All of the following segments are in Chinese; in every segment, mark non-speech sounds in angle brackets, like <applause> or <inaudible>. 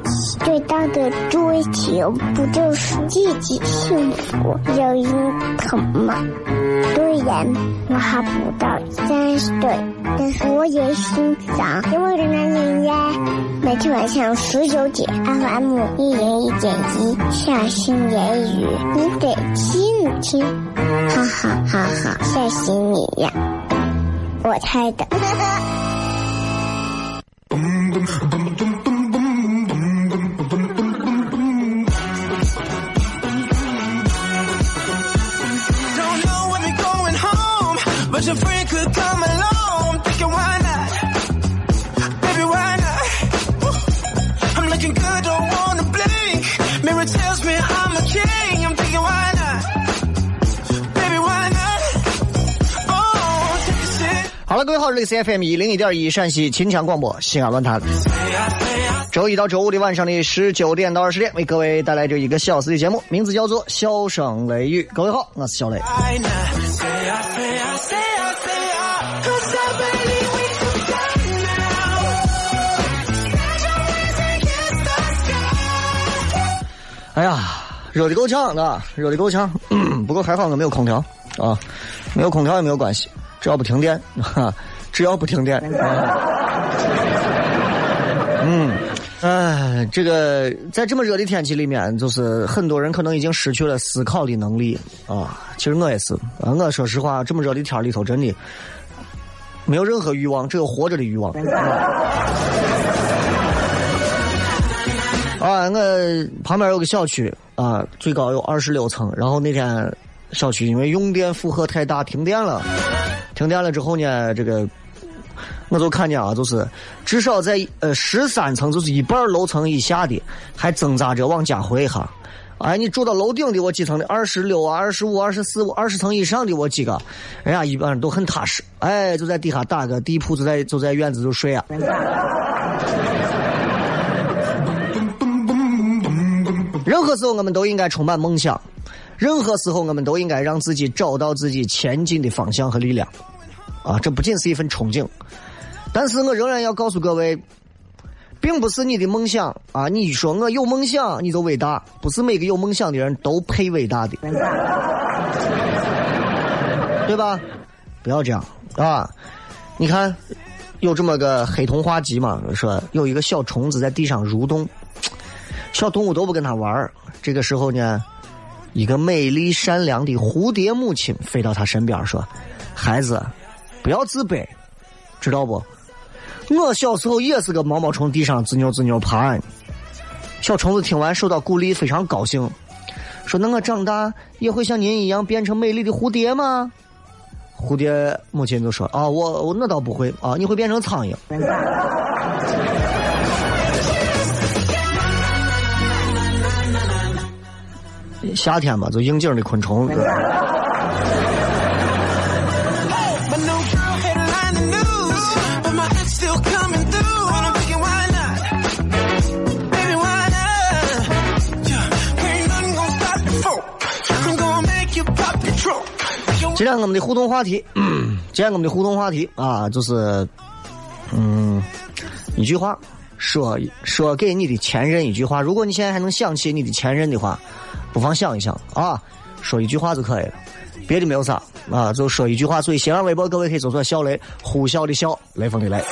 子最大的追求不就是自己幸福、有人疼吗？虽然我还不到三十岁，但是我也心脏因为的男人呀。每天晚上十九点，FM 一零一点一，下心言语，你得听听，哈哈哈哈，吓死你呀！我猜的。<laughs> home, but your friend could come along. I'm thinking why not? Baby, why not? Woo. I'm looking good, don't wanna blink. Mirror tells me I'm a king. I'm thinking why not? Baby, why not? Oh, take a sip. 好了，各位好，这里是 FM 一零一点一陕西秦腔广播西安论坛。周一到周五的晚上的十九点到二十点，为各位带来这一个小时的节目，名字叫做《笑声雷雨》。各位好，我是小雷。哎呀，热的够呛的，热的够呛。<clears throat> 不过还好我没有空调啊，没有空调也没有关系，只要不停电，哈，只要不停电。<laughs> 嗯，哎，这个在这么热的天气里面，就是很多人可能已经失去了思考的能力啊。其实我也是，啊，我说实话，这么热的天里头，真的没有任何欲望，只有活着的欲望。啊，我旁边有个小区啊，最高有二十六层。然后那天小区因为用电负荷太大，停电了。停电了之后呢，这个我就看见啊，就是至少在呃十三层，就是一半楼层以下的，还挣扎着往家回哈。哎，你住到楼顶的我几层的，二十六啊、二十五、二十四、二十层以上的我几个，人家一般都很踏实。哎，就在地下打个地铺，就在就在院子就睡啊。任何时候我们都应该充满梦想，任何时候我们都应该让自己找到自己前进的方向和力量。啊，这不仅是一份憧憬，但是我仍然要告诉各位，并不是你的梦想啊！你说我有梦想，你就伟大，不是每个有梦想的人都配伟大的，对吧？不要这样啊！你看，有这么个黑童话集嘛，说有一个小虫子在地上蠕动，小动物都不跟它玩这个时候呢，一个美丽善良的蝴蝶母亲飞到他身边说：“孩子，不要自卑，知道不？我小时候也是个毛毛虫，地上吱扭吱扭爬。”小虫子听完受到鼓励，非常高兴，说：“那我长大也会像您一样变成美丽的蝴蝶吗？”蝴蝶母亲就说：“啊，我我那倒不会啊，你会变成苍蝇。”夏天嘛就应景的昆虫今天我们的互动话题嗯今天我们的互动话题啊就是嗯一句话说说给你的前任一句话。如果你现在还能想起你的前任的话不妨想一想啊，说一句话就可以了，别的没有啥啊，就说一句话。所以新浪微博各位可以搜索“小雷”，呼啸的啸，雷锋的雷。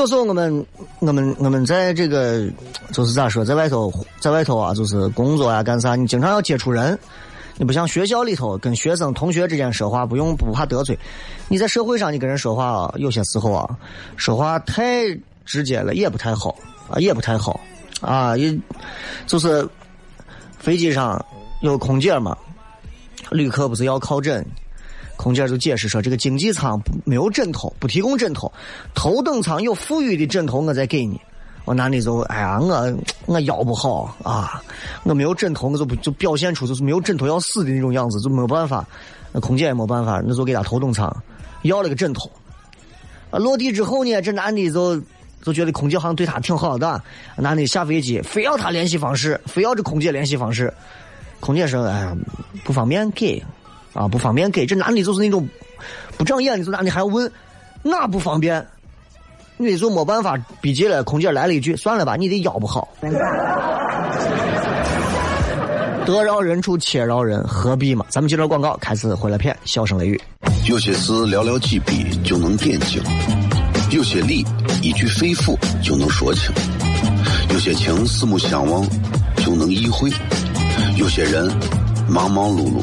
有时候我们我们我们在这个就是咋说，在外头在外头啊，就是工作啊干啥，你经常要接触人。你不像学校里头跟学生同学之间说话，不用不怕得罪。你在社会上你跟人说话啊，有些时候啊，说话太直接了也不太好啊，也不太好啊。也就是飞机上有空姐嘛，旅客不是要靠枕。空姐就解释说，这个经济舱没有枕头，不提供枕头，头等舱有富裕的枕头，我再给你。我男的就哎呀，我我腰不好啊，我没有枕头，我就不就表现出就是没有枕头要死的那种样子，就没有办法。那空姐也没办法，那就给他头等舱要了个枕头。啊，落地之后呢，这男的就就觉得空姐好像对他挺好的，男的下飞机非要他联系方式，非要这空姐联系方式。空姐说：“哎呀，不方便给。”啊，不方便给这男的，就是那种不长眼的，这男的还要问，那不方便？你就没办法，逼急了，空姐来了一句：“算了吧，你的腰不好。”得饶人处且饶人，何必嘛？咱们接着广告，开始回来片，笑声雷雨。有些事寥寥几笔就能点睛，有些理一句肺腑就能说清，有些情四目相望就能意会，有些人忙忙碌碌。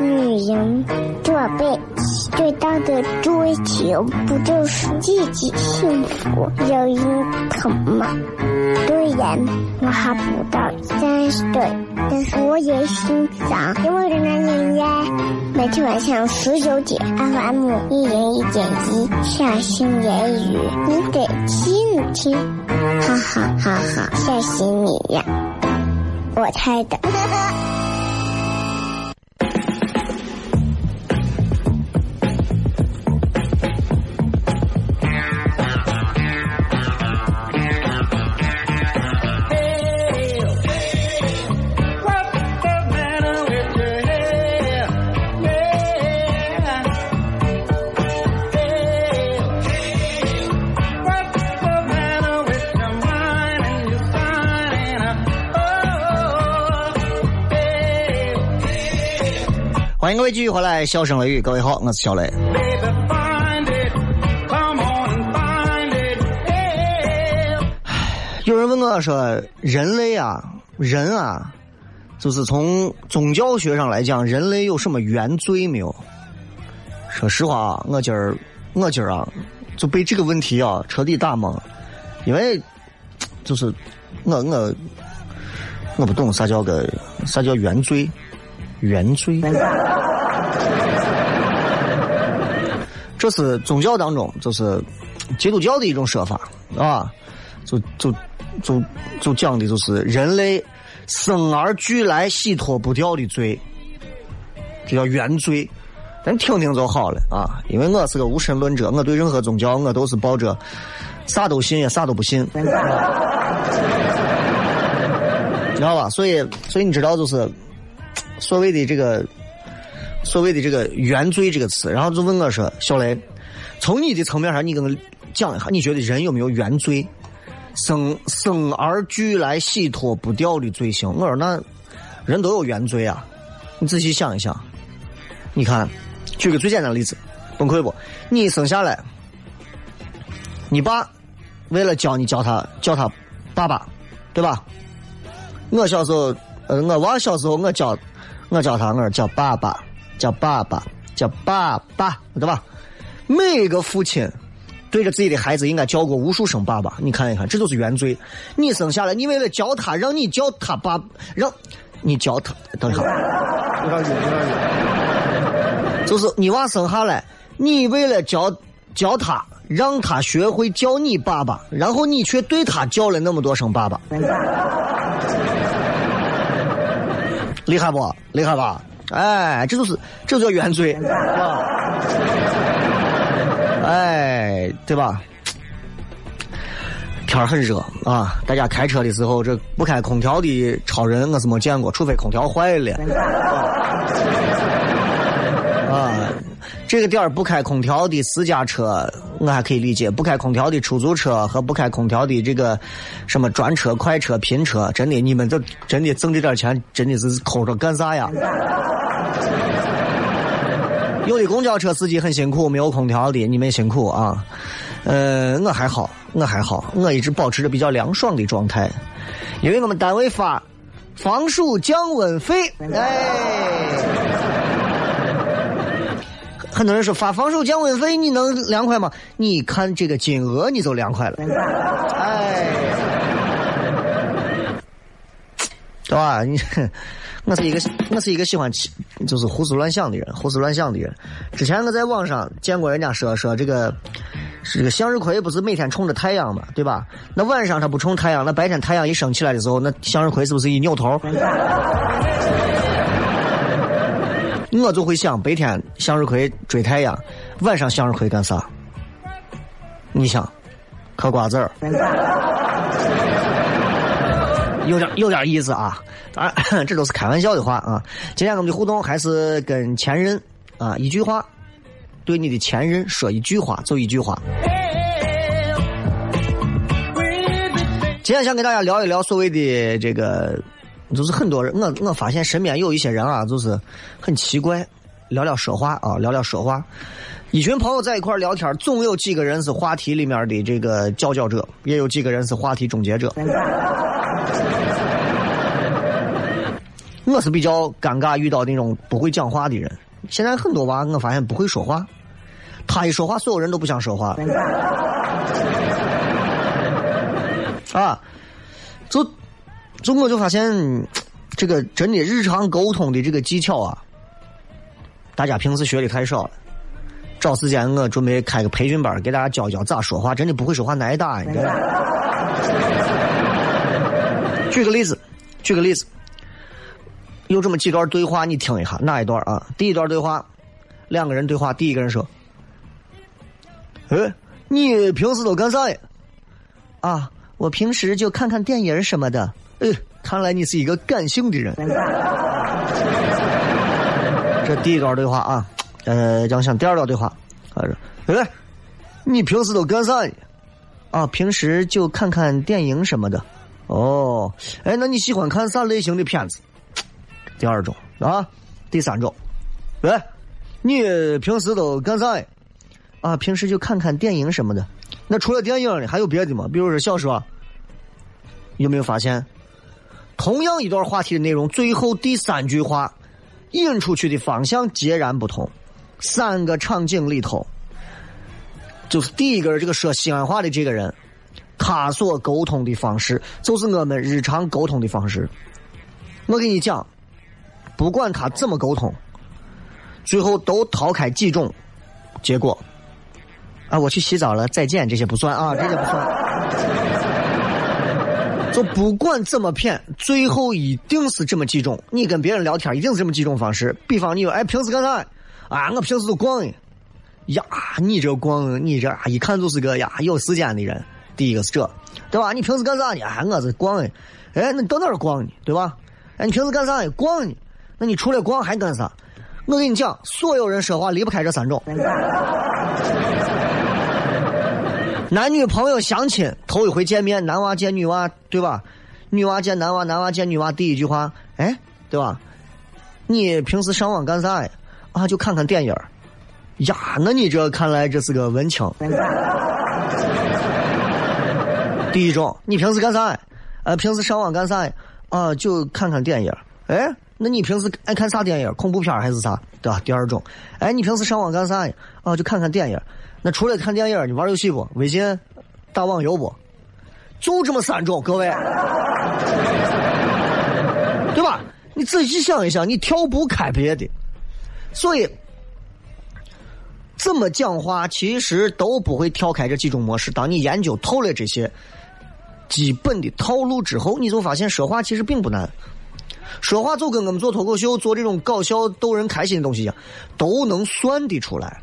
女人这辈子最大的追求，不就是自己幸福、有人疼吗？虽然我还不到三十岁，但是我也心脏因为的男人呀。每天晚上十九点，FM 一人一点一，下心言语，你得听听，哈哈哈哈，吓死你呀！我猜的。欢迎各位继续回来，笑声雷雨，各位好，我是小雷。有人问我说：“人类啊，人啊，就是从宗教学上来讲，人类有什么原罪没有？”说实话啊，我今儿我今儿啊，就被这个问题啊彻底打懵，因为就是我我我不懂啥叫个啥叫原罪。原罪，<laughs> 这是宗教当中，就是基督教的一种说法啊，就就就就讲的就是人类生而俱来洗脱不掉的罪，这叫原罪。咱听听就好了啊，因为我是个无神论者，我对任何宗教我都是抱着啥都信也啥都不信，你 <laughs> 知道吧？所以，所以你知道就是。所谓的这个，所谓的这个“原罪”这个词，然后就问我说：“小雷，从你的层面上，你跟我讲一下，你觉得人有没有原罪？生生而俱来洗脱不掉的罪行？”我说：“那人都有原罪啊！你仔细想一想，你看，举个最简单的例子，崩溃不？你生下来，你爸为了教你叫他叫他爸爸，对吧？我小时候，呃，我娃小时候我叫。我叫他，我说叫爸爸，叫爸爸，叫爸爸，对吧？每一个父亲对着自己的孩子应该叫过无数声爸爸。你看一看，这就是原罪。你生下来，你为了教他，让你叫他爸，让你教他。等一下，有点远，有点远。就是你娃生下来，你为了教教他，让他学会叫你爸爸，然后你却对他叫了那么多声爸爸。厉害不？厉害吧？哎，这就是这就叫原罪，啊，哎，对吧？天很热啊，大家开车的时候，这不开空调的超人我是没见过，除非空调坏了。啊，这个点儿不开空调的私家车我还可以理解，不开空调的出租车和不开空调的这个什么专车、快车、拼车，真的，你们这真的挣这点钱，真的是抠着干啥呀？<laughs> 有的公交车司机很辛苦，没有空调的，你们辛苦啊。呃，我还好，我还好，我一直保持着比较凉爽的状态，因为我们单位发防暑降温费，哎。很多人说发防守降温费你能凉快吗？你看这个金额你就凉快了，哎，对吧？你我是一个我是一个喜欢就是胡思乱想的人，胡思乱想的人。之前我在网上见过人家说说这个这个向日葵不是每天冲着太阳嘛，对吧？那晚上它不冲太阳，那白天太阳一升起来的时候，那向日葵是不是一扭头？我就会想，白天向日葵追太阳，晚上向日葵干啥？你想，嗑瓜子儿，有点有点意思啊！当然，<coughs> 这都是开玩笑的话啊。今天我们的互动还是跟前任啊，一句话，对你的前任说一句话，就一句话。今天想跟大家聊一聊所谓的这个。就是很多人，我我发现身边有一些人啊，就是很奇怪，聊聊说话啊，聊聊说话。一群朋友在一块聊天，总有几个人是话题里面的这个佼佼者，也有几个人是话题终结者。我是比较尴尬，遇到那种不会讲话的人。现在很多娃，我发现不会说话，他一说话，所有人都不想说话。<laughs> 啊，就。就我就发现，这个真的日常沟通的这个技巧啊，大家平时学的太少了。找时间我准备开个培训班，给大家教教咋说话。真的不会说话挨打。举个例子，举个例子，有这么几段对话，你听一下，哪一段啊？第一段对话，两个人对话，第一个人说：“哎，你平时都干啥呀？”啊，我平时就看看电影什么的。哎，看来你是一个感性的人。<laughs> 这第一段对话啊，呃，讲讲第二段对话。他说：“哎，你平时都干啥呢？啊，平时就看看电影什么的。哦，哎，那你喜欢看啥类型的片子？第二种啊，第三种。哎，你平时都干啥呢？啊，平时就看看电影什么的。那除了电影呢，还有别的吗？比如说小说。有没有发现？”同样一段话题的内容，最后第三句话引出去的方向截然不同。三个场景里头，就是第一个这个说西安话的这个人，他所沟通的方式就是我们日常沟通的方式。我跟你讲，不管他怎么沟通，最后都逃开几种结果。啊，我去洗澡了，再见，这些不算啊，这些不算。就不管怎么骗，最后一定是这么几种。你跟别人聊天一定是这么几种方式。比方你说，哎，平时干啥？啊，我平时都逛呀。呀，你这逛，你这一看就是个呀有时间的人。第一个是这，对吧？你平时干啥呢？哎，我是逛呀。哎，那你到哪儿逛呢？对吧？哎，你平时干啥呢？逛呢？那你除了逛还干啥？我跟你讲，所有人说话离不开这三种。男女朋友相亲头一回见面，男娃见女娃，对吧？女娃见男娃，男娃见女娃，第一句话，哎，对吧？你平时上网干啥呀？啊，就看看电影呀，那你这看来这是个文青。<laughs> 第一种，你平时干啥呀？呃，平时上网干啥呀？啊，就看看电影哎，那你平时爱看啥电影恐怖片还是啥？对吧？第二种，哎，你平时上网干啥呀？啊，就看看电影那除了看电影，你玩游戏不？微信、打网游不？就这么三种，各位，<laughs> 对吧？你仔细想一想，你跳不开别的，所以怎么讲话其实都不会跳开这几种模式。当你研究透了这些基本的套路之后，你就发现说话其实并不难。说话就跟我们做脱口秀、做这种搞笑逗人开心的东西一样，都能算得出来。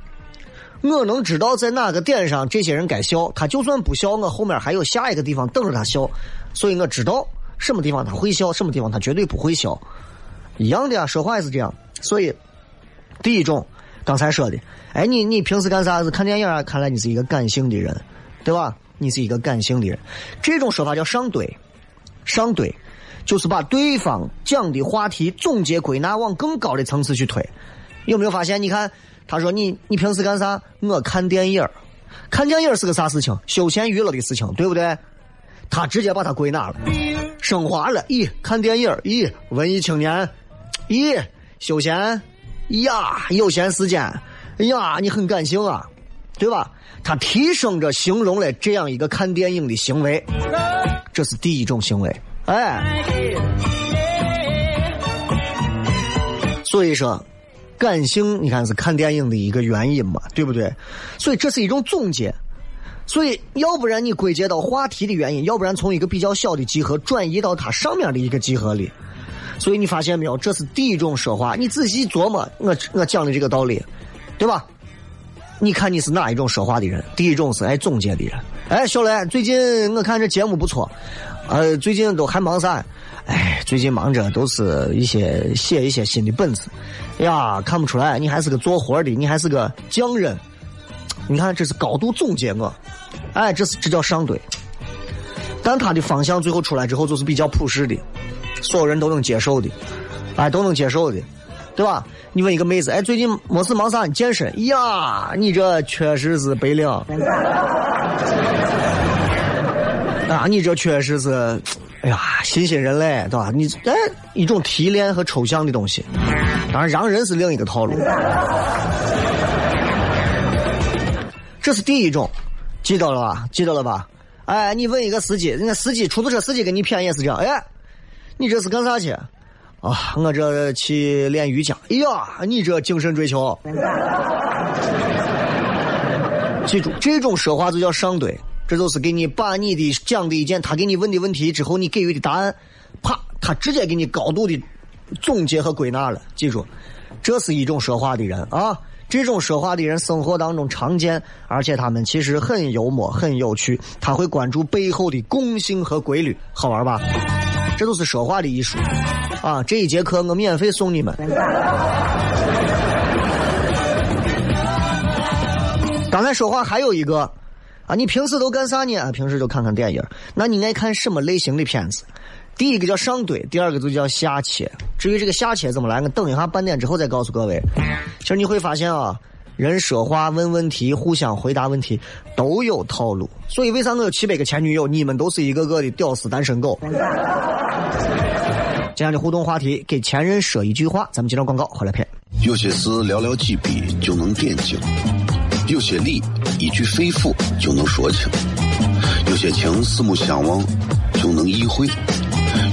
我能知道在哪个点上这些人该笑，他就算不笑，我后面还有下一个地方等着他笑，所以我知道什么地方他会笑，什么地方他绝对不会笑。一样的啊，说话也是这样。所以，第一种刚才说的，哎，你你平时干啥子？看电影啊？看来你是一个感性的人，对吧？你是一个感性的人，这种说法叫上怼，上怼就是把对方讲的话题总结归纳往更高的层次去推。有没有发现？你看，他说你你平时干啥？我看电影看电影是个啥事情？休闲娱乐的事情，对不对？他直接把它归纳了，升华了。咦，看电影咦，文艺青年，咦，休闲，呀，有闲时间，呀，你很感性啊，对吧？他提升着形容了这样一个看电影的行为，这是第一种行为。哎，所以说，感性你看是看电影的一个原因嘛，对不对？所以这是一种总结。所以要不然你归结到话题的原因，要不然从一个比较小的集合转移到它上面的一个集合里。所以你发现没有？这是第一种说话。你仔细琢磨，我我讲的这个道理，对吧？你看你是哪一种说话的人？第一种是爱总结的人。哎，小雷，最近我看这节目不错，呃，最近都还忙啥？哎，最近忙着都是一些写一些新的本子。呀，看不出来，你还是个做活的，你还是个匠人。你看，这是高度总结我。哎，这是这叫上对。但他的方向最后出来之后，就是比较普世的，所有人都能接受的，哎，都能接受的，对吧？你问一个妹子，哎，最近没事忙啥？你健身？呀，你这确实是白领。<laughs> 啊，你这确实是，哎呀，新兴人类，对吧？你哎，一种提炼和抽象的东西，当然，让人是另一个套路。这是第一种，记到了吧？记到了吧？哎，你问一个司机，人家司机出租车司机给你谝也是这样。哎，你这是干啥去？啊，我这去练瑜伽。哎呀，你这精神追求。记住，这种说话就叫上怼，这就是给你把你的讲的一件他给你问的问题之后，你给予的答案，啪，他直接给你高度的总结和归纳了。记住，这是一种说话的人啊。这种说话的人，生活当中常见，而且他们其实很幽默、很有趣。他会关注背后的共性和规律，好玩吧？这都是说话的艺术啊！这一节课我免费送你们。刚才说话还有一个啊，你平时都干啥呢？平时就看看电影。那你爱看什么类型的片子？第一个叫上怼，第二个就叫下切。至于这个下切怎么来，我等一下半点之后再告诉各位。其实你会发现啊，人说话、问问题、互相回答问题都有套路。所以为啥我有七百个前女友？你们都是一个个的屌丝单身狗。今天的互动话题：给前任说一句话。咱们接着广告，回来片。有些事寥寥几笔就能点睛，有些理一句肺腑就能说清，有些情四目相望就能意会。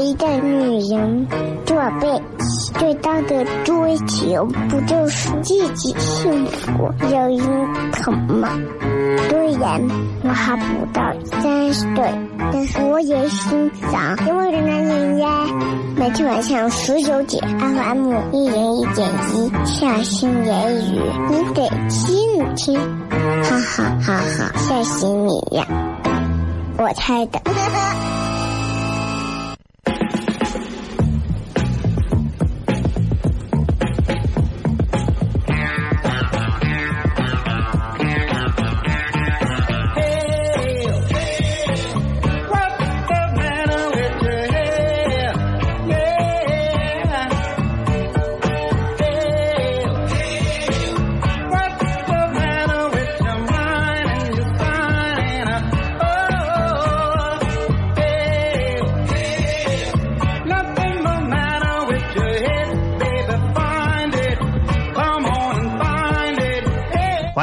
一个女人，做背最大的追求不就是自己幸福、有人疼吗？虽然我还不到三十岁，但是我也心脏因为的男人呀。每天晚上十九点，FM 一人一点一，下心言语，你得听听，哈哈哈哈，吓死你呀！我猜的。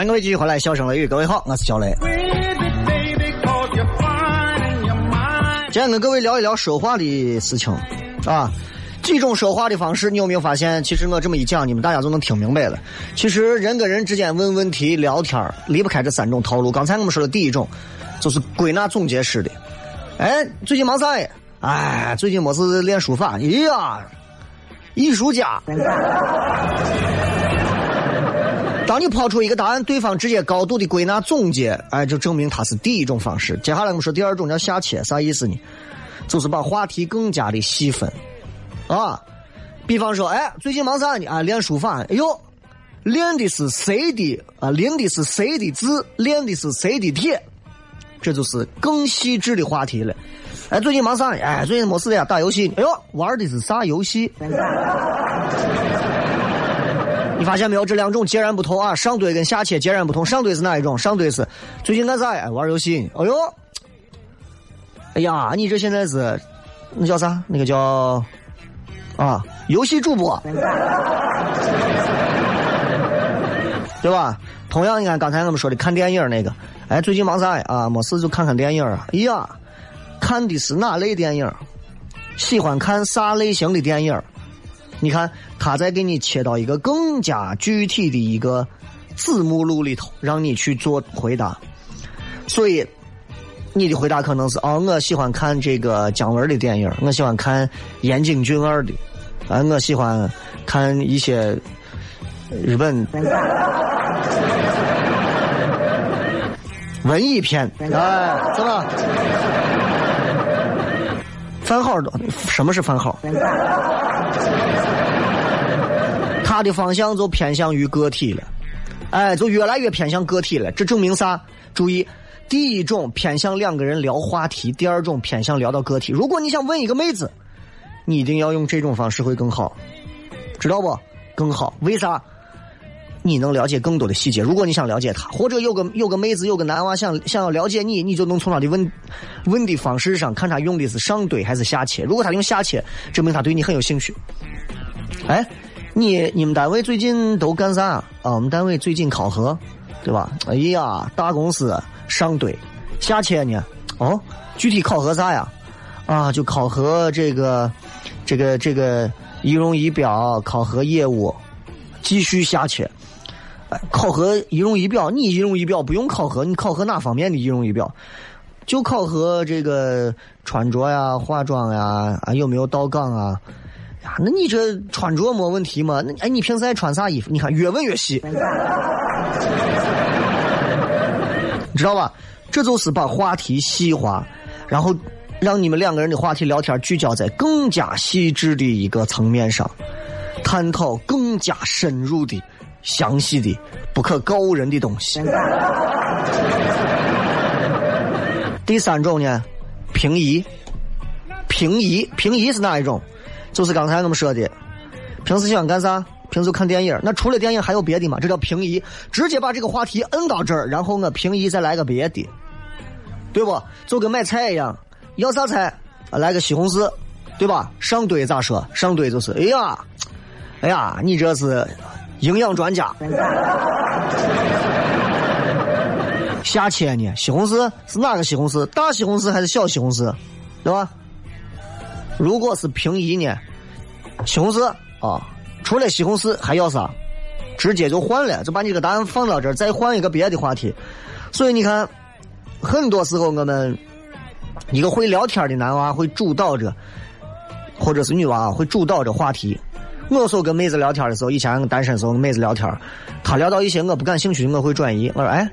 各位继续回来，笑声雷雨，各位好，我是小雷。今天跟各位聊一聊说话的事情，啊，几种说话的方式，你有没有发现？其实我这么一讲，你们大家就能听明白了。其实人跟人之间问问题、聊天离不开这三种套路。刚才我们说的第一种，就是归纳总结式的。哎，最近忙啥？哎，最近没事练书法。哎呀，艺术家。当你抛出一个答案，对方直接高度的归纳总结，哎，就证明他是第一种方式。接下来我们说第二种叫下切，啥意思呢？就是把话题更加的细分，啊，比方说，哎，最近忙啥呢？啊，练书法。哎呦，练的是谁的啊？练的是谁的字？练的是谁的帖？这就是更细致的话题了。哎，最近忙啥呢？哎，最近没事的呀，打游戏。哎呦，玩的是啥游戏？你发现没有？这两种截然不同啊！上堆跟下切截然不同。上堆是哪一种？上堆是最近干啥呀？玩游戏。哎呦，哎呀，你这现在是那叫啥？那个叫啊，游戏主播，对吧？同样，你看刚才我们说的看电影那个，哎，最近忙啥呀？啊，没事就看看电影啊。哎呀，看的是哪类电影？喜欢看啥类型的电影？你看，他在给你切到一个更加具体的一个子目录里头，让你去做回答。所以，你的回答可能是：哦，我喜欢看这个姜文的电影，我喜欢看岩井俊二的，啊，我喜欢看一些日本文艺片，哎，是吧？番号的，什么是番号？<laughs> 他的方向就偏向于个体了，哎，就越来越偏向个体了。这证明啥？注意，第一种偏向两个人聊话题，第二种偏向聊到个体。如果你想问一个妹子，你一定要用这种方式会更好，知道不？更好，为啥？你能了解更多的细节。如果你想了解他，或者有个有个妹子有个男娃想想要了解你，你就能从他的问问的方式上看他用的是上堆还是下切。如果他用下切，证明他对你很有兴趣。哎，你你们单位最近都干啥啊？我们单位最近考核，对吧？哎呀，大公司上堆，下切呢？哦，具体考核啥呀？啊，就考核这个这个这个仪容仪表，考核业务，继续下切。考核仪容仪表，你仪容仪表不用考核，你考核哪方面的仪容仪表？就考核这个穿着呀、化妆呀啊有没有到岗啊？呀，那你这穿着没问题吗？那哎，你平时爱穿啥衣服？你看越问越细，你知道吧？这就是把话题细化，然后让你们两个人的话题聊天聚焦在更加细致的一个层面上，探讨更加深入的。详细的、不可告人的东西。第三种呢，平移，平移，平移是哪一种？就是刚才我们说的，平时喜欢干啥？平时看电影。那除了电影还有别的吗？这叫平移，直接把这个话题摁到这儿，然后我平移再来个别的，对不？就跟买菜一样，要啥菜？来个西红柿，对吧？上堆咋说？上堆就是，哎呀，哎呀，你这是。营养专家，下切呢？西红柿是哪个西红柿？大西红柿还是小西红柿？对吧？如果是平移呢？西红柿啊，除了西红柿还要啥？直接就换了，就把你这个答案放到这儿，再换一个别的话题。所以你看，很多时候我们一个会聊天的男娃会主导着，或者是女娃会主导着话题。我有时候跟妹子聊天的时候，以前单身时候跟妹子聊天，她聊到一些我不感兴趣的，我会转移。我说：“哎，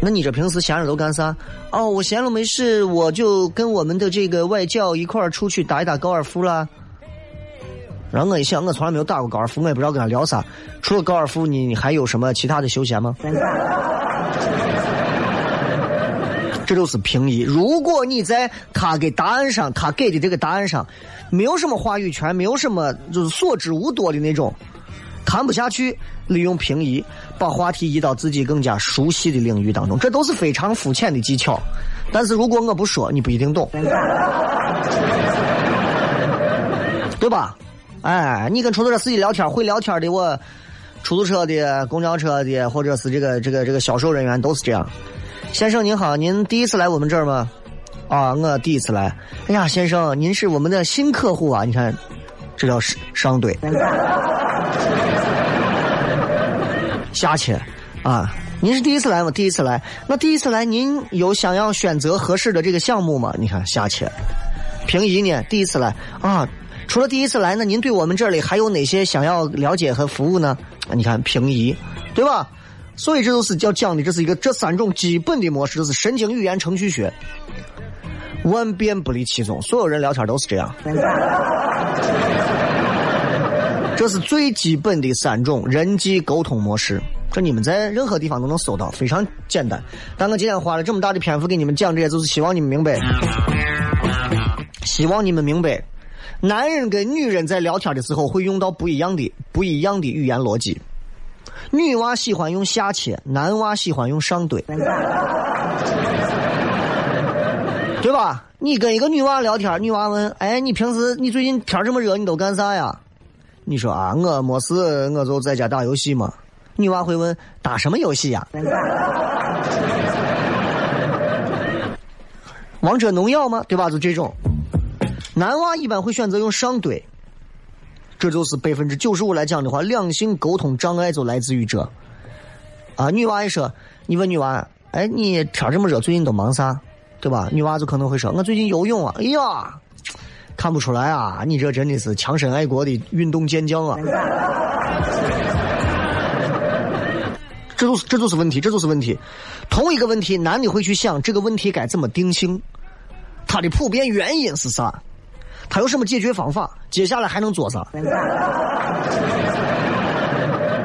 那你这平时闲着都干啥？”哦，我闲了没事，我就跟我们的这个外教一块儿出去打一打高尔夫啦。然后我一想，我从来没有打过高尔夫，我也不知道跟他聊啥。除了高尔夫，你你还有什么其他的休闲吗？这就是平移。如果你在他给答案上，他给的这个答案上。没有什么话语权，没有什么就是所知无多的那种，谈不下去，利用平移把话题移到自己更加熟悉的领域当中，这都是非常肤浅的技巧。但是如果我不说，你不一定懂，<laughs> 对吧？哎，你跟出租车司机聊天会聊天的我，出租车的、公交车的，或者是这个这个这个销售人员都是这样。先生您好，您第一次来我们这儿吗？啊，我第一次来。哎呀，先生，您是我们的新客户啊！你看，这叫商商队。<laughs> 下切啊！您是第一次来吗？第一次来。那第一次来，您有想要选择合适的这个项目吗？你看下切。平移呢？第一次来啊。除了第一次来，那您对我们这里还有哪些想要了解和服务呢？你看平移，对吧？所以这都是要讲的，这是一个这三种基本的模式，这是神经语言程序学，万变不离其宗。所有人聊天都是这样，这是最基本的三种人际沟通模式。这你们在任何地方都能搜到，非常简单。但我今天花了这么大的篇幅给你们讲这些，就是希望你们明白，希望你们明白。男人跟女人在聊天的时候会用到不一样的、不一样的语言逻辑。女娃喜欢用下切，男娃喜欢用上怼，对吧？你跟一个女娃聊天，女娃问：“哎，你平时你最近天这么热，你都干啥呀？”你说：“啊，我没事，我就在家打游戏嘛。”女娃会问：“打什么游戏呀？”王者荣耀吗？对吧？就这种。男娃一般会选择用上怼，这就是百分之九十五来讲的话，两性沟通障碍就来自于这。啊，女娃也说，你问女娃，哎，你天这么热，最近都忙啥？对吧？女娃就可能会说，我最近游泳啊。哎呀，看不出来啊，你这真的是强身爱国的运动健将啊。<laughs> 这就是这就是问题，这就是问题。同一个问题，男的会去想这个问题该怎么定性，它的普遍原因是啥？他有什么解决方法？接下来还能做啥？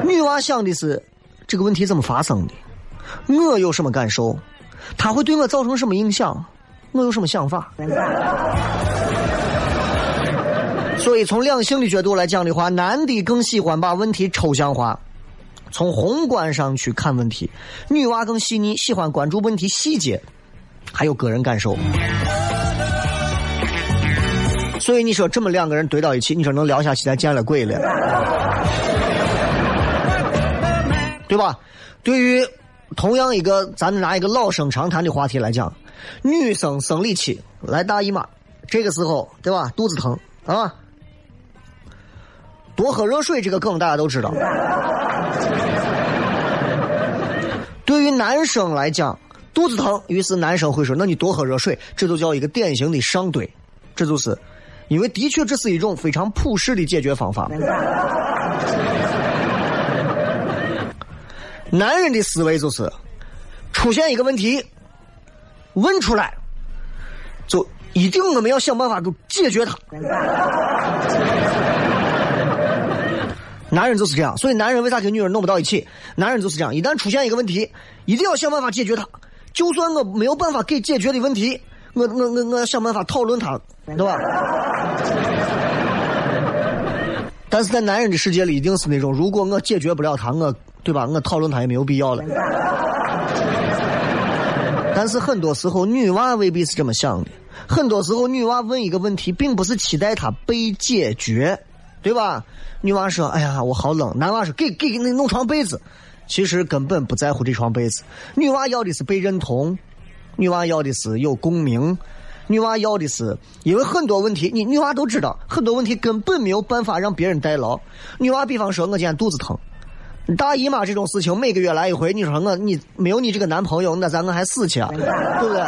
女娃想的是这个问题怎么发生的？我有什么感受？他会对我造成什么影响？我有什么想法？<laughs> 所以从两性的角度来讲的话，男的更喜欢把问题抽象化，从宏观上去看问题；女娃更细腻，喜欢关注问题细节，还有个人感受。所以你说这么两个人怼到一起，你说能聊下去？咱见了鬼了，对吧？对于同样一个，咱拿一个老生常谈的话题来讲，女生生理期来大姨妈，这个时候对吧？肚子疼啊，多喝热水，这个梗大家都知道。对于男生来讲，肚子疼，于是男生会说：“那你多喝热水。”这就叫一个典型的上怼，这就是。因为的确这是一种非常朴实的解决方法。男人的思维就是出现一个问题，问出来，就一定我们要想办法给解决它。男人就是这样，所以男人为啥跟女人弄不到一起？男人就是这样，一旦出现一个问题，一定要想办法解决它。就算我没有办法给解决的问题，我我我我想办法讨论他，对吧？<laughs> 但是在男人的世界里，一定是那种，如果我解决不了他，我对吧？我讨论他也没有必要了。但是很多时候，女娃未必是这么想的。很多时候，女娃问一个问题，并不是期待他被解决，对吧？女娃说：“哎呀，我好冷。”男娃说：“给给给，你弄床被子。”其实根本不在乎这床被子。女娃要的是被认同，女娃要的是有共鸣。女娃要的是，因为很多问题，你女娃都知道，很多问题根本没有办法让别人代劳。女娃比方说，我今天肚子疼，大姨妈这种事情每个月来一回，你说我你没有你这个男朋友，那咱我还死去啊，对不对？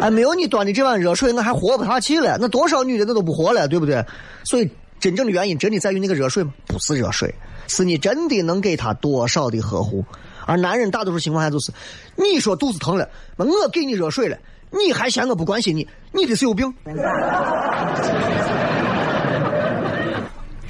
哎，没有你端的这碗热水，我还活不下去了。那多少女的那都不活了，对不对？所以真正的原因真的在于那个热水吗？不是热水，是你真的能给她多少的呵护。而男人大多数情况下就是，你说肚子疼了，我给你热水了。你还嫌我不关心你？你这是有病。<laughs>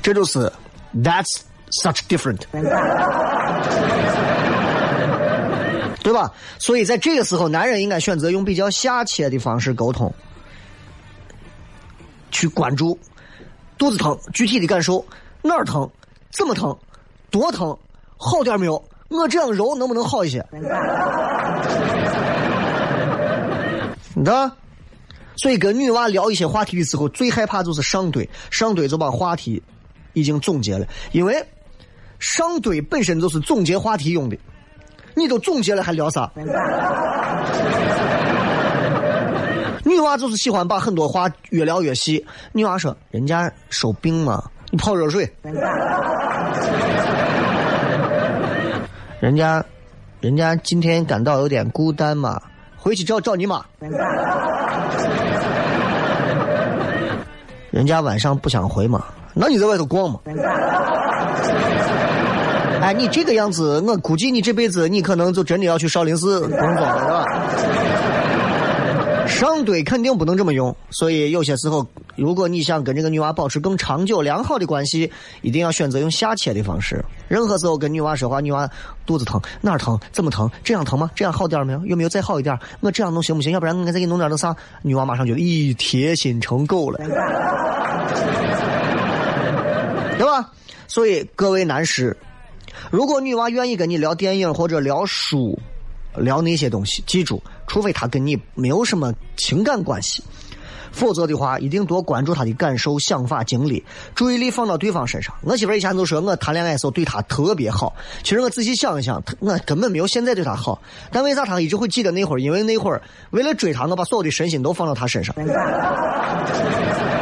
这就是 That's such different，<laughs> 对吧？所以在这个时候，男人应该选择用比较下切的方式沟通，去关注肚子疼具体的感受，哪儿疼，怎么疼，多疼，好点没有？我这样揉能不能好一些？的，所以跟女娃聊一些话题的时候，最害怕就是上堆，上堆就把话题已经总结了，因为上堆本身就是总结话题用的，你都总结了还聊啥？女娃就是喜欢把很多话越聊越细。女娃说：“人家手病嘛，你泡热水。”人家，人家今天感到有点孤单嘛，回去找找你妈。<laughs> 人家晚上不想回嘛，那你在外头逛嘛。哎，你这个样子，我估计你这辈子你可能就真的要去少林寺工作了，是吧？上堆肯定不能这么用，所以有些时候，如果你想跟这个女娃保持更长久良好的关系，一定要选择用下切的方式。任何时候跟女娃说话，女娃肚子疼哪儿疼怎么疼？这样疼吗？这样好点没有？有没有再好一点？我这样弄行不行？要不然我再给你弄点那啥？女娃马上觉得咦，贴心成狗了，对吧？所以各位男士，如果女娃愿意跟你聊电影或者聊书。聊那些东西，记住，除非他跟你没有什么情感关系，否则的话，一定多关注他的感受、想法、经历，注意力放到对方身上。我媳妇以前都说我谈恋爱时候对她特别好，其实我仔细想一想，我根本没有现在对她好。但为啥她一直会记得那会儿？因为那会儿为了追她，我把所有的身心都放到她身上。<laughs>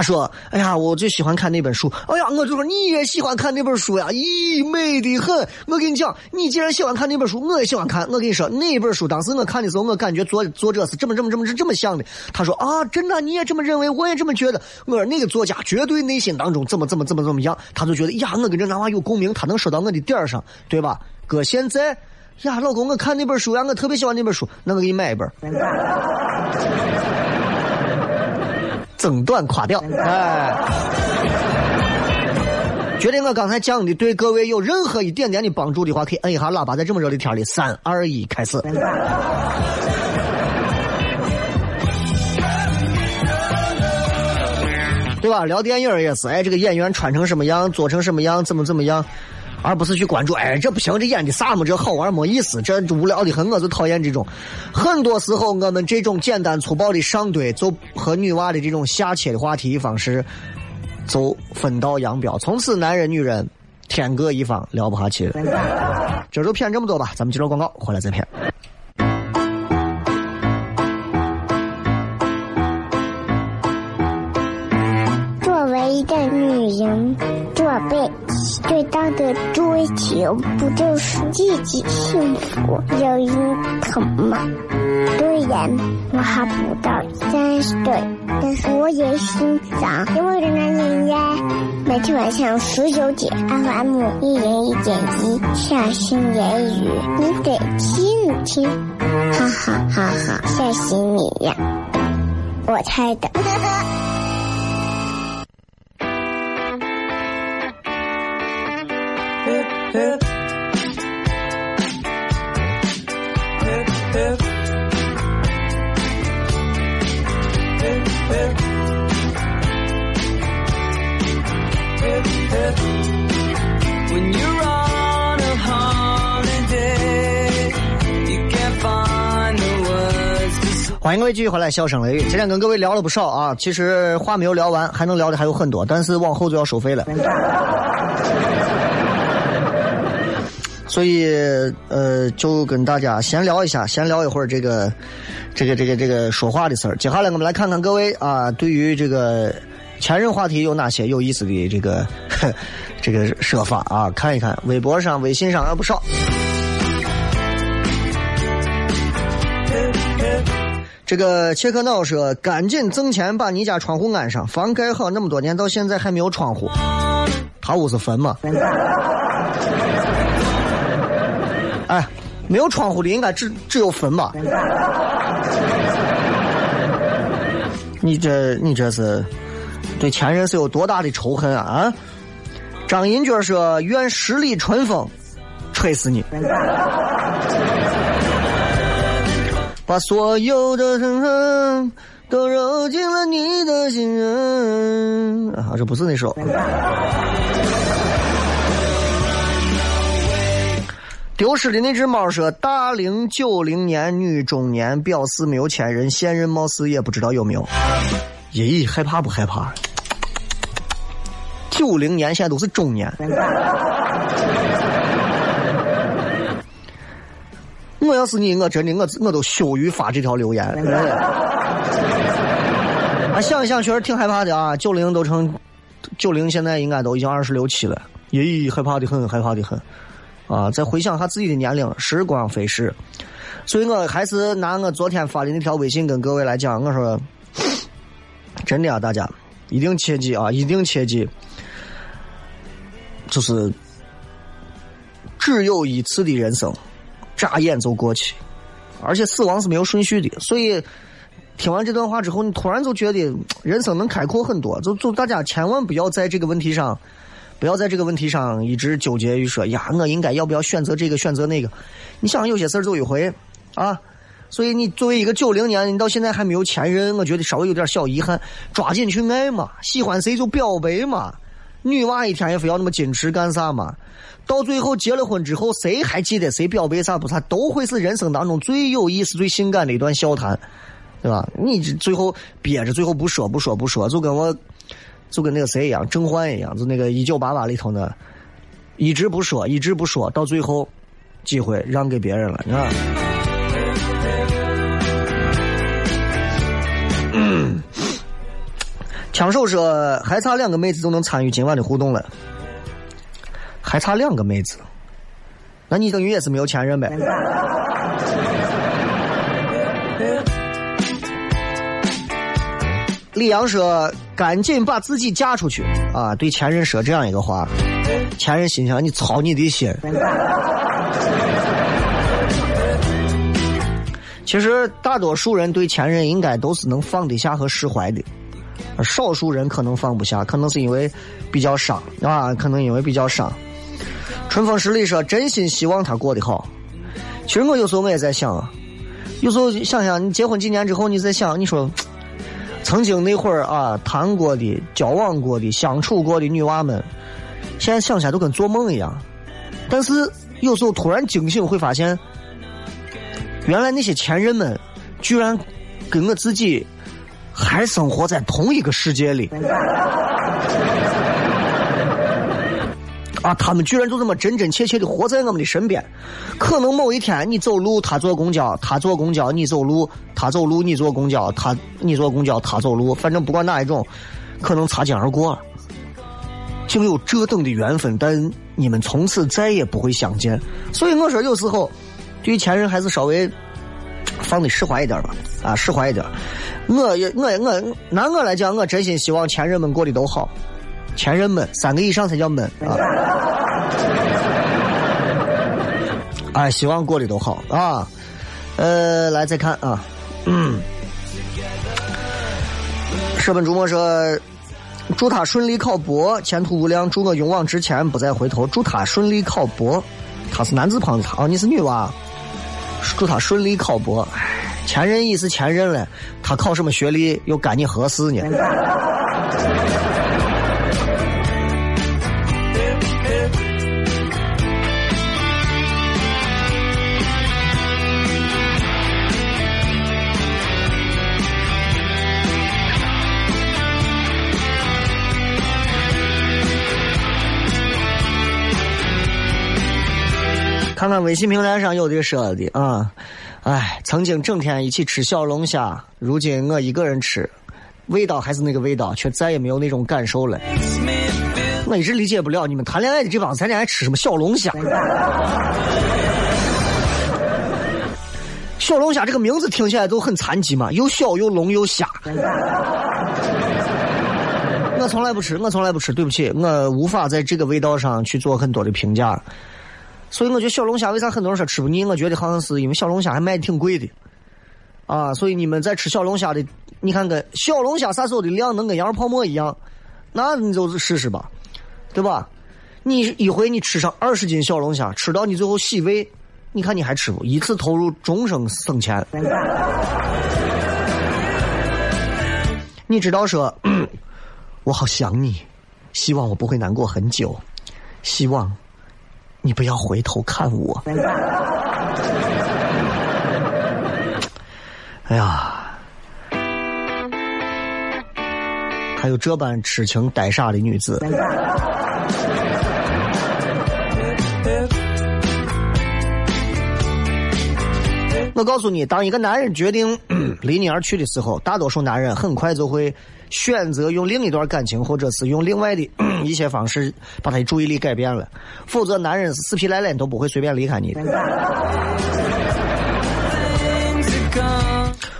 他说：“哎呀，我最喜欢看那本书。哎呀，我就说你也喜欢看那本书呀？咦，美的很！我跟你讲，你既然喜欢看那本书，我也喜欢看。我跟你说，那本书当时我看的时候，我感觉作作者是这么这么这么是这么想的。他说啊，真的，你也这么认为？我也这么觉得。我说那个作家绝对内心当中怎么怎么怎么怎么样，他就觉得呀，我跟这男娃有共鸣，他能说到我的点儿上，对吧？哥，现在呀，老公，我看那本书呀，我特别喜欢那本书，那我给你买一本。”增短垮掉，哎！觉得我刚才讲的对各位有任何一点点的帮助的话，可以摁一下喇叭，在这么热的天里，三二一，开始，对吧？聊电影也是，哎，这个演员穿成什么样，做成什么样，怎么怎么样。而不是去关注，哎，这不行，这演的啥么？这好玩没意思，这无聊的很，我就讨厌这种。很多时候，我们这种简单粗暴的上堆，就和女娃的这种下切的话题方式，就分道扬镳。从此，男人女人天各一方，聊不下去了。这就骗这么多吧，咱们接着广告，回来再骗。作为一个女人，做背。最大的追求不就是自己幸福、有人疼吗？虽然我还不到三十岁，但是我也心脏因为人爱人呀。每天晚上十九点，FM 一人一点一，下心言语，你得听听，哈哈哈哈，吓死你呀！我猜的。欢迎各位继续回来，笑声雷雨。今天跟各位聊了不少啊，其实话没有聊完，还能聊的还有很多，但是往后就要收费了。所以，呃，就跟大家闲聊一下，闲聊一会儿这个，这个，这个，这个说话的事儿。接下来我们来看看各位啊，对于这个前任话题有哪些有意思的这个 <laughs> 这个说法啊？看一看微博上、微信上有不少。这个切克闹说：“赶紧挣钱把你家窗户安上，房盖好那么多年，到现在还没有窗户。他屋是坟吗？”没有窗户的应该只只有坟吧？<laughs> 你这你这是对前任是有多大的仇恨啊？啊！张银娟说：“愿十里春风吹死你，<laughs> 把所有的恨恨都揉进了你的心。”啊，这不是那首。丢失的那只猫说：“大龄九零年女中年，表示没有前任，现任貌似也不知道有没有。”咦，害怕不害怕？九零年现在都是中年。我要是你，我真的我我都羞于发这条留言。<laughs> 啊，想一想确实挺害怕的啊！九零都成，九零现在应该都已经二十六七了，咦，害怕的很，害怕的很。啊，再回想下自己的年龄，时光飞逝，所以我还是拿我昨天发的那条微信跟各位来讲，我说，真的啊，大家一定切记啊，一定切记，就是只有一次的人生。眨眼就过去，而且死亡是没有顺序的，所以听完这段话之后，你突然就觉得人生能开阔很多。就就大家千万不要在这个问题上，不要在这个问题上一直纠结于说呀，我应该要不要选择这个选择那个。你想有些事儿就一回啊，所以你作为一个九零年，你到现在还没有前任，我觉得稍微有点小遗憾，抓紧去爱嘛，喜欢谁就表白嘛。女娃一天也非要那么矜持干啥嘛？到最后结了婚之后，谁还记得谁表白啥不啥？都会是人生当中最有意思、最性感的一段笑谈，对吧？你最后憋着，最后不说不说不说，就跟我，就跟那个谁一样，甄嬛一样，就那个一九八八里头呢，一直不说，一直不说，到最后机会让给别人了，你看。枪手说：“还差两个妹子就能参与今晚的互动了，还差两个妹子，那你等于也是没有前任呗？”李阳说：“赶紧把自己嫁出去啊！”对前任说这样一个话，前任心想：“你操你的心！” <laughs> 其实大多数人对前任应该都是能放得下和释怀的。少数人可能放不下，可能是因为比较伤啊，可能因为比较伤。春风十里说：“真心希望他过得好。”其实我有时候我也在想啊，有时候想想你结婚几年之后，你在想，你说曾经那会儿啊谈过的、交往过的、相处过的女娃们，现在想起来都跟做梦一样。但是有时候突然惊醒，会发现，原来那些前任们居然跟我自己。还生活在同一个世界里，啊！他们居然就这么真真切切的活在我们的身边。可能某一天你走路，他坐公交；他坐公交，你走路；他走路，你坐公交；他你坐公交，他走路。反正不管哪一种，可能擦肩而过，竟有这等的缘分，但你们从此再也不会相见。所以我说，有时候对前任还是稍微。放的释怀一点吧，啊，释怀一点。我也我也我拿我来讲，我真心希望前任们过得都好。前任们三个以上才叫闷啊！哎，希望过得都好啊。呃，来再看啊。嗯。舍本逐末说：“祝他顺利考博，前途无量；祝我勇往直前，不再回头。祝他顺利考博。”他是男子旁的他，哦，你是女娃。祝他顺利考博。前任已是前任了，他考什么学历又干你何事呢？看看微信平台上有的说的啊，哎，曾经整天一起吃小龙虾，如今我一个人吃，味道还是那个味道，却再也没有那种感受了。我一直理解不了你们谈恋爱的这帮子，谈恋爱吃什么小龙虾？<laughs> 小龙虾这个名字听起来都很残疾嘛，又小又龙又虾。<laughs> 我从来不吃，我从来不吃，对不起，我无法在这个味道上去做很多的评价。所以我觉得小龙虾为啥很多人说吃不腻？我觉得好像是因为小龙虾还卖的挺贵的，啊，所以你们在吃小龙虾的，你看跟小龙虾啥时候的量能跟羊肉泡馍一样，那你就试试吧，对吧？你一回你吃上二十斤小龙虾，吃到你最后洗胃，你看你还吃不？一次投入，终生省钱。你知道说，<coughs> 我好想你，希望我不会难过很久，希望。你不要回头看我。哎呀，还有这般痴情呆傻的女子。我告诉你，当一个男人决定 <clears throat> 离你而去的时候，大多数男人很快就会选择用另一段感情，或者是用另外的 <clears throat> 一些方式把他的注意力改变了。否则，男人死皮赖脸都不会随便离开你的。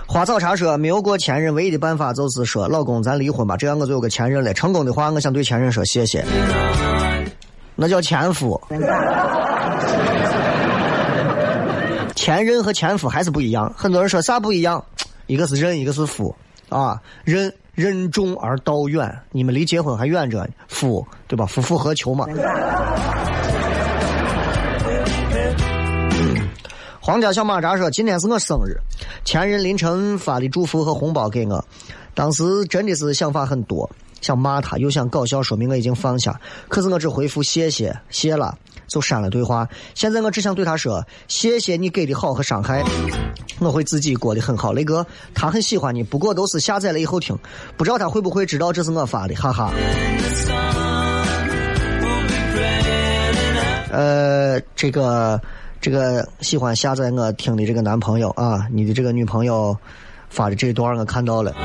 花草茶说，没有过前任，唯一的办法就是说，老公，咱离婚吧，这样我就有个前任了。成功的话，我想对前任说谢谢。那叫前夫。前任和前夫还是不一样。很多人说啥不一样？一个是任，一个是夫啊。任任重而道远，你们离结婚还远着呢。夫对吧？夫复何求嘛。皇家小马扎说：“今天是我生日，前任凌晨发的祝福和红包给我，当时真的是想法很多，想骂他，又想搞笑，说明我已经放下。可是我只回复谢谢，谢了就删了对话。现在我只想对他说：谢谢你给的好和伤害，我会自己过得很好。雷哥，他很喜欢你，不过都是下载了以后听，不知道他会不会知道这是我发的，哈哈。呃，这个。”这个喜欢下载我听的这个男朋友啊，你的这个女朋友发的这段我看到了，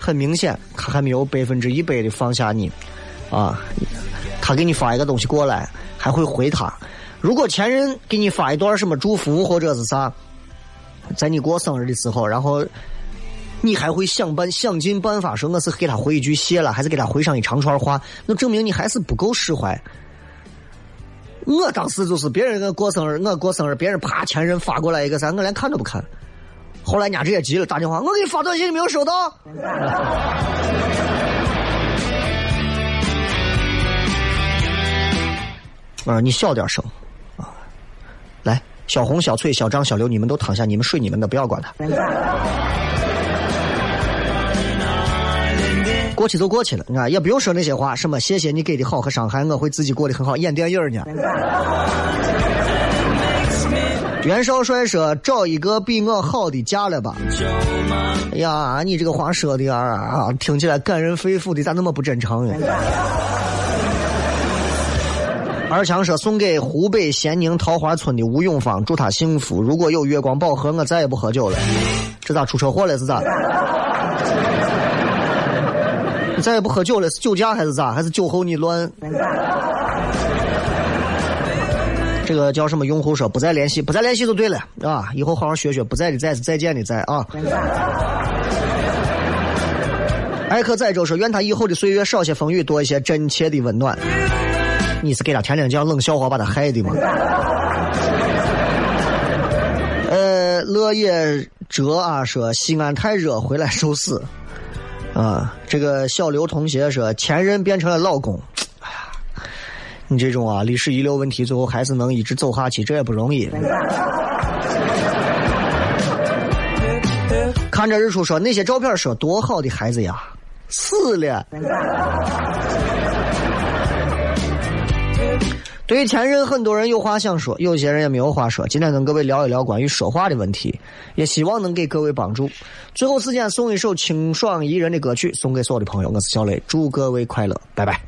很明显他还没有百分之一百的放下你啊。他给你发一个东西过来，还会回他。如果前任给你发一段什么祝福或者是啥，在你过生日的时候，然后你还会想办想尽办法说我是给他回一句谢了，还是给他回上一长串话，那证明你还是不够释怀。我当时就是别人我过生日，我过生日，别人啪前任发过来一个啥，我连看都不看。后来人家直接急了，打电话，我给你发短信，你没有收到？啊，你小点声啊！来，小红、小翠、小张、小刘，你们都躺下，你们睡你们的，不要管他。过去就过去了，啊，也不用说那些话，什么谢谢你给的好和伤害，我会自己过得很好。演电影呢。袁绍帅说：“找一个比我好的嫁了吧。”哎呀，你这个话说的啊，听起来感人肺腑的，咋那么不真诚呀？二强说：“送给湖北咸宁桃花村的吴永芳，祝他幸福。如果有月光宝盒，我再也不喝酒了。”这咋出车祸了？是咋？你再也不喝酒了，是酒驾还是咋？还是酒后你乱？这个叫什么？用户说不再联系，不再联系就对了啊！以后好好学学，不在的在是再见的在啊！艾克载舟说：愿他以后的岁月少些风雨，多一些真切的温暖。你是给他天天讲冷笑话把他害的吗？呃，乐业哲啊说西安太热，回来受死。啊，这个小刘同学说，前任变成了老公，哎呀，你这种啊历史遗留问题，最后还是能一直走下去，这也不容易。看着日出说，那些照片说多好的孩子呀，死了。对于前任，很多人有话想说，有些人也没有话说。今天跟各位聊一聊关于说话的问题，也希望能给各位帮助。最后时间送一首清爽宜人的歌曲，送给所有的朋友。我是小雷，祝各位快乐，拜拜。